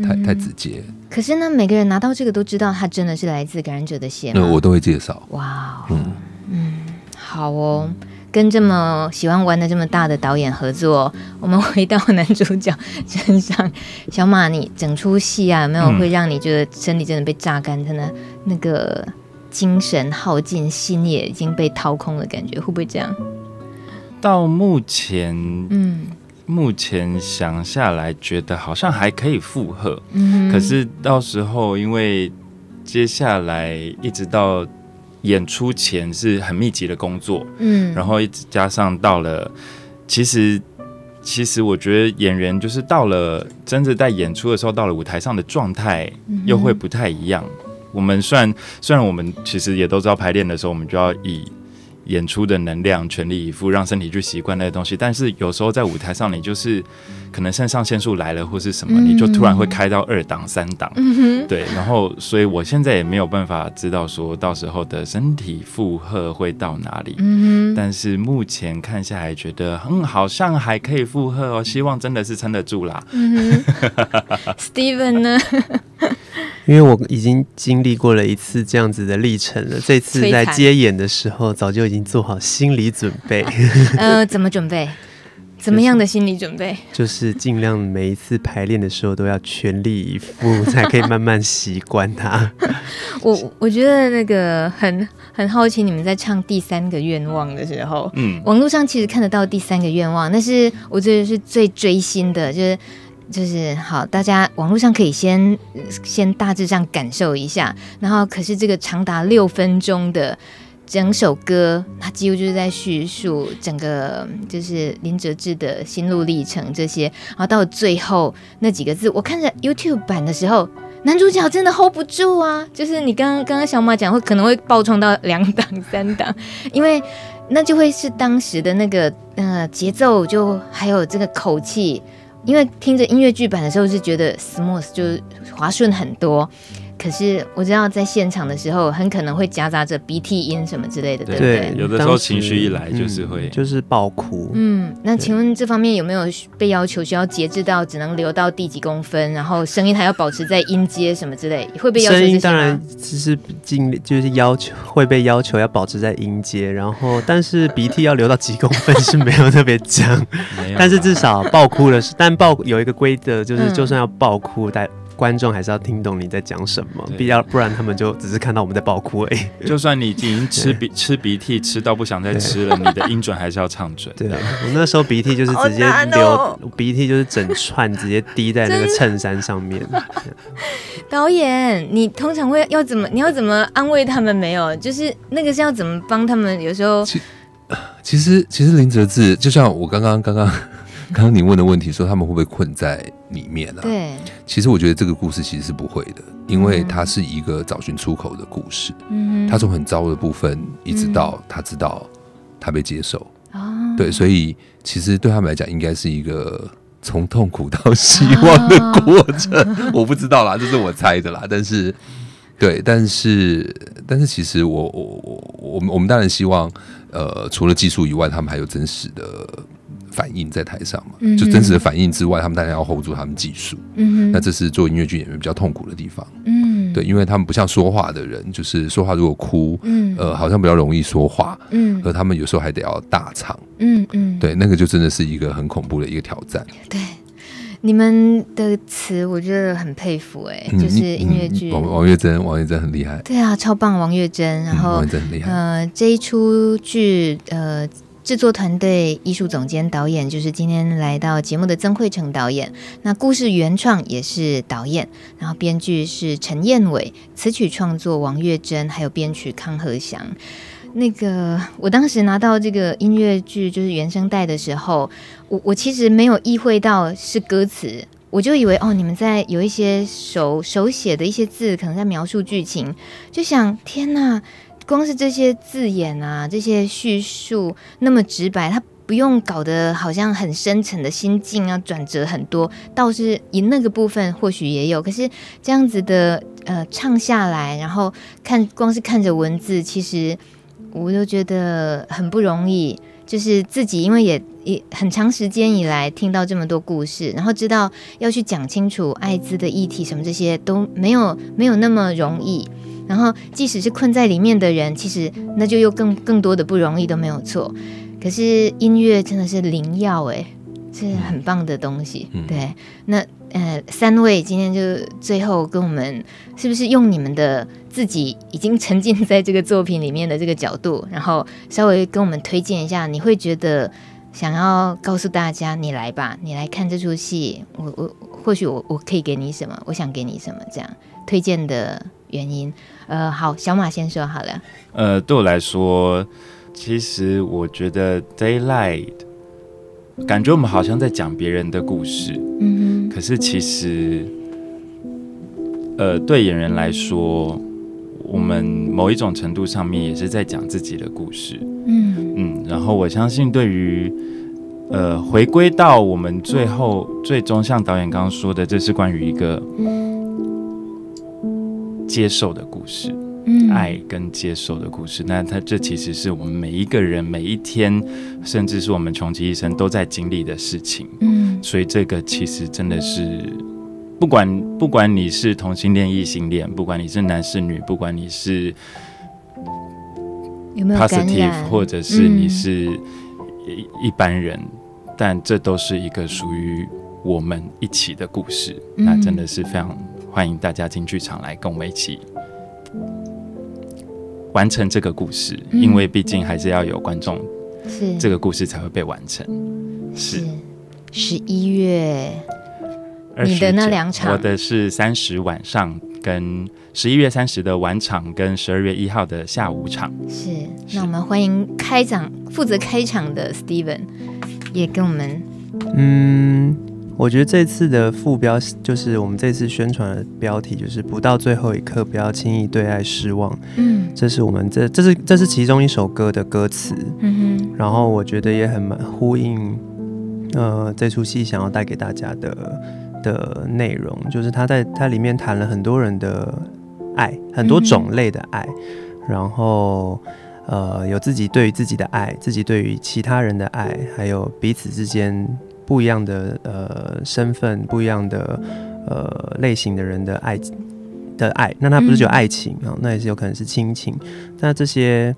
太太直接。可是呢，每个人拿到这个都知道，它真的是来自感染者的血。那我都会介绍。哇，嗯嗯，好哦，跟这么喜欢玩的这么大的导演合作，我们回到男主角身上。小马，你整出戏啊，有没有会让你觉得身体真的被榨干，真的那个精神耗尽，心也已经被掏空的感觉，会不会这样？到目前，嗯。目前想下来，觉得好像还可以负荷，嗯，可是到时候因为接下来一直到演出前是很密集的工作，嗯，然后一直加上到了，其实其实我觉得演员就是到了真的在演出的时候，到了舞台上的状态又会不太一样。我们虽然虽然我们其实也都知道排练的时候，我们就要以。演出的能量全力以赴，让身体去习惯那些东西。但是有时候在舞台上，你就是可能肾上腺素来了或是什么，你就突然会开到二档、三档。嗯、对，然后所以我现在也没有办法知道说到时候的身体负荷会到哪里。嗯、但是目前看下来，觉得嗯，好像还可以负荷哦。希望真的是撑得住啦。嗯、Steven 呢？因为我已经经历过了一次这样子的历程了，这次在接演的时候，早就已经做好心理准备。呃，怎么准备？怎么样的心理准备？就是尽量每一次排练的时候都要全力以赴，才可以慢慢习惯它。我我觉得那个很很好奇，你们在唱第三个愿望的时候，嗯，网络上其实看得到第三个愿望，那是我觉得是最追星的，就是。就是好，大家网络上可以先先大致上感受一下，然后可是这个长达六分钟的整首歌，它几乎就是在叙述整个就是林哲志的心路历程这些，然后到最后那几个字，我看着 YouTube 版的时候，男主角真的 hold 不住啊！就是你刚刚刚刚小马讲会可能会爆冲到两档三档，因为那就会是当时的那个呃节奏，就还有这个口气，因为听着音乐剧版的时候是觉得 smooth 就滑顺很多。可是我知道，在现场的时候，很可能会夹杂着鼻涕音什么之类的，对，对不对？有的时候情绪一来，就是会、嗯、就是爆哭。嗯，那请问这方面有没有被要求需要节制到只能留到第几公分，然后声音还要保持在音阶什么之类？会被要求？声音当然就是尽力，就是要求会被要求要保持在音阶，然后但是鼻涕要留到几公分是没有特别讲，但是至少爆哭了是，但爆有一个规则，就是就算要爆哭，但、嗯。观众还是要听懂你在讲什么，必要不然他们就只是看到我们在爆哭而已。就算你已经吃鼻吃鼻涕吃到不想再吃了，你的音准还是要唱准。对啊，我那时候鼻涕就是直接流，哦、鼻涕就是整串直接滴在那个衬衫上面。导演，你通常会要怎么？你要怎么安慰他们？没有，就是那个是要怎么帮他们？有时候，其其实其实林哲志，就像我刚刚刚刚。刚刚你问的问题说他们会不会困在里面呢？对，其实我觉得这个故事其实是不会的，因为它是一个找寻出口的故事。嗯，他从很糟的部分一直到他知道他被接受。哦，对，所以其实对他们来讲，应该是一个从痛苦到希望的过程。我不知道啦，这是我猜的啦。但是，对，但是，但是，其实我我我我们我们当然希望，呃，除了技术以外，他们还有真实的。反应在台上嘛，就真实的反应之外，他们当然要 hold 住他们技术。嗯，那这是做音乐剧演员比较痛苦的地方。嗯，对，因为他们不像说话的人，就是说话如果哭，嗯，呃，好像比较容易说话。嗯，而他们有时候还得要大唱。嗯嗯，对，那个就真的是一个很恐怖的一个挑战。对，你们的词我觉得很佩服，哎，就是音乐剧。王王月珍，王月珍很厉害。对啊，超棒，王月珍。然后王月珍很厉害。呃，这一出剧，呃。制作团队、艺术总监、导演，就是今天来到节目的曾慧成导演。那故事原创也是导演，然后编剧是陈彦伟，词曲创作王月珍，还有编曲康和祥。那个我当时拿到这个音乐剧就是原声带的时候，我我其实没有意会到是歌词，我就以为哦，你们在有一些手手写的一些字，可能在描述剧情，就想天哪。光是这些字眼啊，这些叙述那么直白，他不用搞得好像很深沉的心境啊，转折很多，倒是以那个部分或许也有。可是这样子的呃唱下来，然后看光是看着文字，其实我都觉得很不容易。就是自己因为也也很长时间以来听到这么多故事，然后知道要去讲清楚艾滋的议题什么这些都没有没有那么容易。然后，即使是困在里面的人，其实那就又更更多的不容易都没有错。可是音乐真的是灵药诶，是很棒的东西。嗯、对，那呃，三位今天就最后跟我们，是不是用你们的自己已经沉浸在这个作品里面的这个角度，然后稍微跟我们推荐一下？你会觉得想要告诉大家，你来吧，你来看这出戏，我我或许我我可以给你什么，我想给你什么，这样推荐的原因。呃，好，小马先说好了。呃，对我来说，其实我觉得《Daylight》感觉我们好像在讲别人的故事，嗯哼。可是其实，呃，对演员来说，我们某一种程度上面也是在讲自己的故事，嗯嗯。然后我相信，对于呃，回归到我们最后最终，像导演刚刚说的，这是关于一个。接受的故事，嗯，爱跟接受的故事，那它这其实是我们每一个人每一天，甚至是我们穷其一生都在经历的事情，嗯，所以这个其实真的是，不管不管你是同性恋、异性恋，不管你是男是女，不管你是有没有 positive，或者是你是一般人，嗯，但这都是一个属于我们一起的故事，嗯，那真的是非常。欢迎大家进剧场来跟我们一起完成这个故事，嗯、因为毕竟还是要有观众，是。这个故事才会被完成。是。十一月，你的那两场，我的是三十晚上跟十一月三十的晚场，跟十二月一号的下午场。是，那我们欢迎开场负责开场的 Steven 也跟我们，嗯。我觉得这次的副标就是我们这次宣传的标题，就是不到最后一刻，不要轻易对爱失望。嗯，这是我们这这是这是其中一首歌的歌词。嗯哼，然后我觉得也很呼应，呃，这出戏想要带给大家的的内容，就是他在他里面谈了很多人的爱，很多种类的爱，嗯、然后呃，有自己对于自己的爱，自己对于其他人的爱，还有彼此之间。不一样的呃身份，不一样的呃类型的人的爱的爱，那他不是只有爱情啊、嗯哦，那也是有可能是亲情。那这些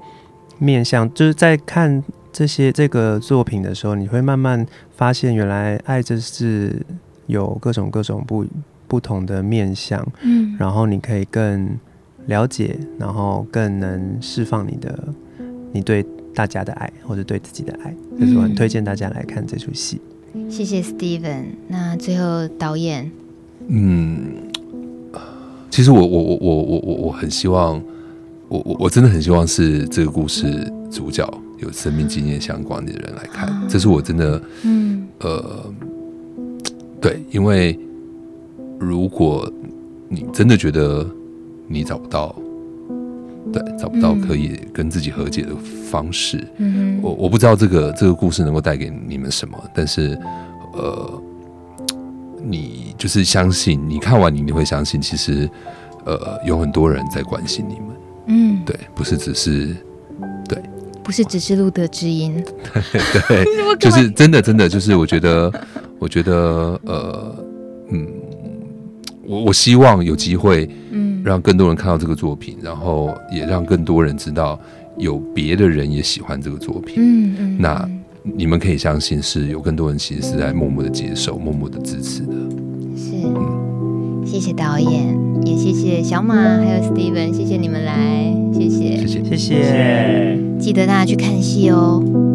面向，就是在看这些这个作品的时候，你会慢慢发现，原来爱这是有各种各种不不同的面向。嗯，然后你可以更了解，然后更能释放你的你对大家的爱，或者对自己的爱。就是我很推荐大家来看这出戏。谢谢 Steven。那最后导演，嗯，其实我我我我我我我很希望，我我我真的很希望是这个故事主角有生命经验相关的人来看，啊、这是我真的，嗯，呃，对，因为如果你真的觉得你找不到。对，找不到可以跟自己和解的方式。嗯，我我不知道这个这个故事能够带给你们什么，但是，呃，你就是相信，你看完你你会相信，其实，呃，有很多人在关心你们。嗯，对，不是只是，对，不是只是路德之音。对，就是真的真的就是我觉得，我觉得，呃，嗯。我我希望有机会，嗯，让更多人看到这个作品，然后也让更多人知道有别的人也喜欢这个作品，嗯嗯。那你们可以相信，是有更多人其实是在默默的接受、默默的支持的。是，嗯，谢谢导演，也谢谢小马还有 Steven，谢谢你们来，谢谢，谢谢，谢谢，记得大家去看戏哦。